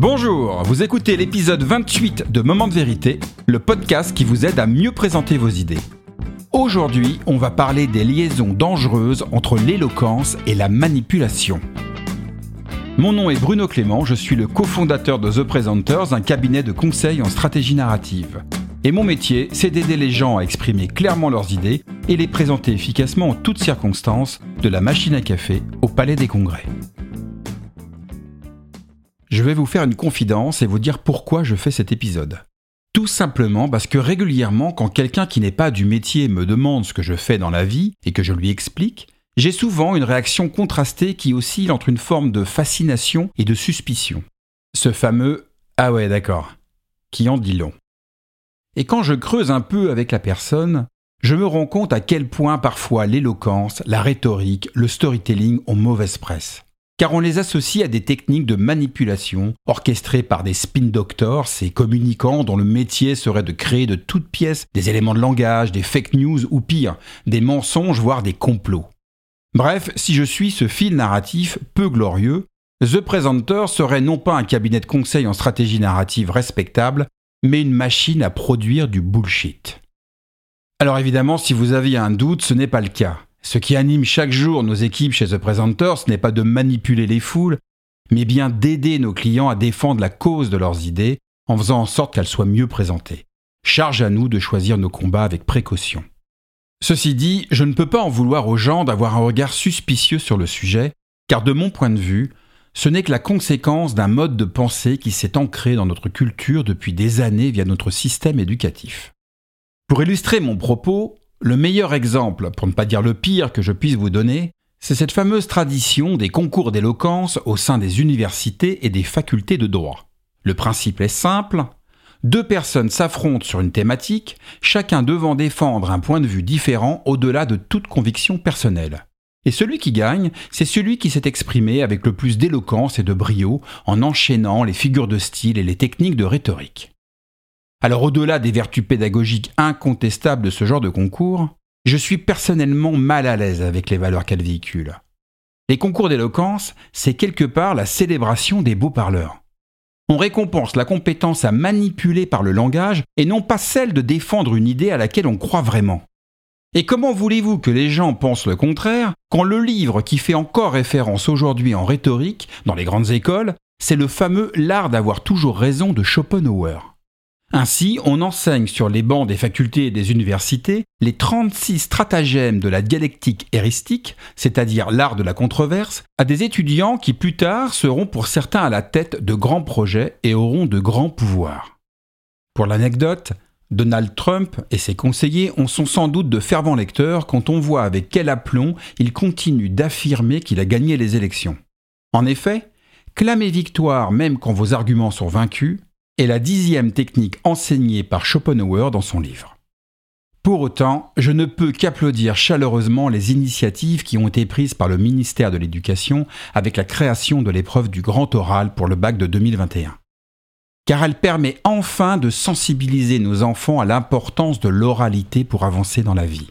Bonjour, vous écoutez l'épisode 28 de Moment de vérité, le podcast qui vous aide à mieux présenter vos idées. Aujourd'hui, on va parler des liaisons dangereuses entre l'éloquence et la manipulation. Mon nom est Bruno Clément, je suis le cofondateur de The Presenters, un cabinet de conseil en stratégie narrative. Et mon métier, c'est d'aider les gens à exprimer clairement leurs idées et les présenter efficacement en toutes circonstances, de la machine à café au palais des congrès. Je vais vous faire une confidence et vous dire pourquoi je fais cet épisode. Tout simplement parce que régulièrement, quand quelqu'un qui n'est pas du métier me demande ce que je fais dans la vie et que je lui explique, j'ai souvent une réaction contrastée qui oscille entre une forme de fascination et de suspicion. Ce fameux Ah ouais, d'accord, qui en dit long. Et quand je creuse un peu avec la personne, je me rends compte à quel point parfois l'éloquence, la rhétorique, le storytelling ont mauvaise presse car on les associe à des techniques de manipulation orchestrées par des spin doctors, ces communicants dont le métier serait de créer de toutes pièces des éléments de langage, des fake news ou pire, des mensonges, voire des complots. Bref, si je suis ce fil narratif peu glorieux, The Presenter serait non pas un cabinet de conseil en stratégie narrative respectable, mais une machine à produire du bullshit. Alors évidemment, si vous aviez un doute, ce n'est pas le cas. Ce qui anime chaque jour nos équipes chez The Presenter, ce n'est pas de manipuler les foules, mais bien d'aider nos clients à défendre la cause de leurs idées en faisant en sorte qu'elles soient mieux présentées. Charge à nous de choisir nos combats avec précaution. Ceci dit, je ne peux pas en vouloir aux gens d'avoir un regard suspicieux sur le sujet, car de mon point de vue, ce n'est que la conséquence d'un mode de pensée qui s'est ancré dans notre culture depuis des années via notre système éducatif. Pour illustrer mon propos, le meilleur exemple, pour ne pas dire le pire que je puisse vous donner, c'est cette fameuse tradition des concours d'éloquence au sein des universités et des facultés de droit. Le principe est simple, deux personnes s'affrontent sur une thématique, chacun devant défendre un point de vue différent au-delà de toute conviction personnelle. Et celui qui gagne, c'est celui qui s'est exprimé avec le plus d'éloquence et de brio en enchaînant les figures de style et les techniques de rhétorique. Alors au-delà des vertus pédagogiques incontestables de ce genre de concours, je suis personnellement mal à l'aise avec les valeurs qu'elles véhiculent. Les concours d'éloquence, c'est quelque part la célébration des beaux parleurs. On récompense la compétence à manipuler par le langage et non pas celle de défendre une idée à laquelle on croit vraiment. Et comment voulez-vous que les gens pensent le contraire quand le livre qui fait encore référence aujourd'hui en rhétorique dans les grandes écoles, c'est le fameux L'art d'avoir toujours raison de Schopenhauer? Ainsi, on enseigne sur les bancs des facultés et des universités les 36 stratagèmes de la dialectique héristique, c'est-à-dire l'art de la controverse, à des étudiants qui plus tard seront pour certains à la tête de grands projets et auront de grands pouvoirs. Pour l'anecdote, Donald Trump et ses conseillers ont sont sans doute de fervents lecteurs quand on voit avec quel aplomb il continue d'affirmer qu'il a gagné les élections. En effet, clamer victoire même quand vos arguments sont vaincus, est la dixième technique enseignée par Schopenhauer dans son livre. Pour autant, je ne peux qu'applaudir chaleureusement les initiatives qui ont été prises par le ministère de l'Éducation avec la création de l'épreuve du grand oral pour le bac de 2021. Car elle permet enfin de sensibiliser nos enfants à l'importance de l'oralité pour avancer dans la vie.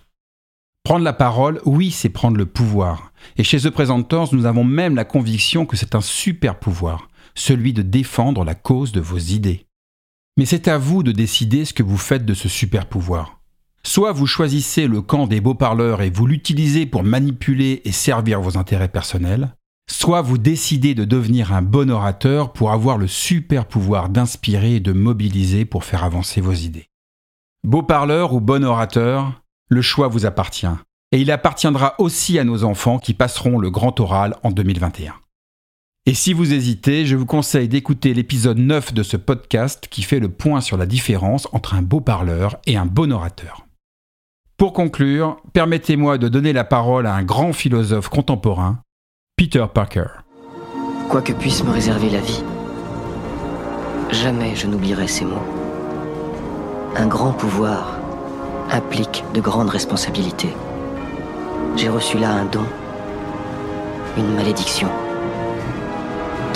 Prendre la parole, oui, c'est prendre le pouvoir. Et chez The Presenters, nous avons même la conviction que c'est un super pouvoir celui de défendre la cause de vos idées. Mais c'est à vous de décider ce que vous faites de ce super pouvoir. Soit vous choisissez le camp des beaux parleurs et vous l'utilisez pour manipuler et servir vos intérêts personnels, soit vous décidez de devenir un bon orateur pour avoir le super pouvoir d'inspirer et de mobiliser pour faire avancer vos idées. Beau parleur ou bon orateur, le choix vous appartient, et il appartiendra aussi à nos enfants qui passeront le grand oral en 2021. Et si vous hésitez, je vous conseille d'écouter l'épisode 9 de ce podcast qui fait le point sur la différence entre un beau parleur et un bon orateur. Pour conclure, permettez-moi de donner la parole à un grand philosophe contemporain, Peter Parker. Quoi que puisse me réserver la vie, jamais je n'oublierai ces mots. Un grand pouvoir implique de grandes responsabilités. J'ai reçu là un don, une malédiction.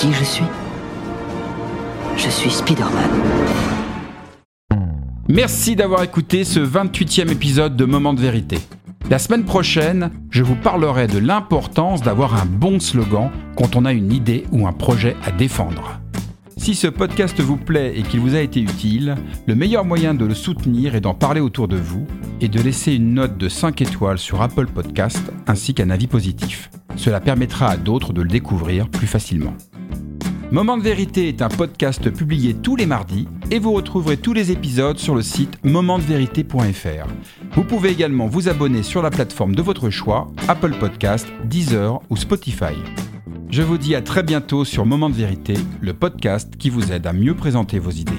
Qui je suis Je suis Spider-Man. Merci d'avoir écouté ce 28e épisode de Moment de vérité. La semaine prochaine, je vous parlerai de l'importance d'avoir un bon slogan quand on a une idée ou un projet à défendre. Si ce podcast vous plaît et qu'il vous a été utile, le meilleur moyen de le soutenir est d'en parler autour de vous et de laisser une note de 5 étoiles sur Apple Podcast ainsi qu'un avis positif. Cela permettra à d'autres de le découvrir plus facilement. Moment de vérité est un podcast publié tous les mardis et vous retrouverez tous les épisodes sur le site momentdevérité.fr. Vous pouvez également vous abonner sur la plateforme de votre choix, Apple Podcast, Deezer ou Spotify. Je vous dis à très bientôt sur Moment de vérité, le podcast qui vous aide à mieux présenter vos idées.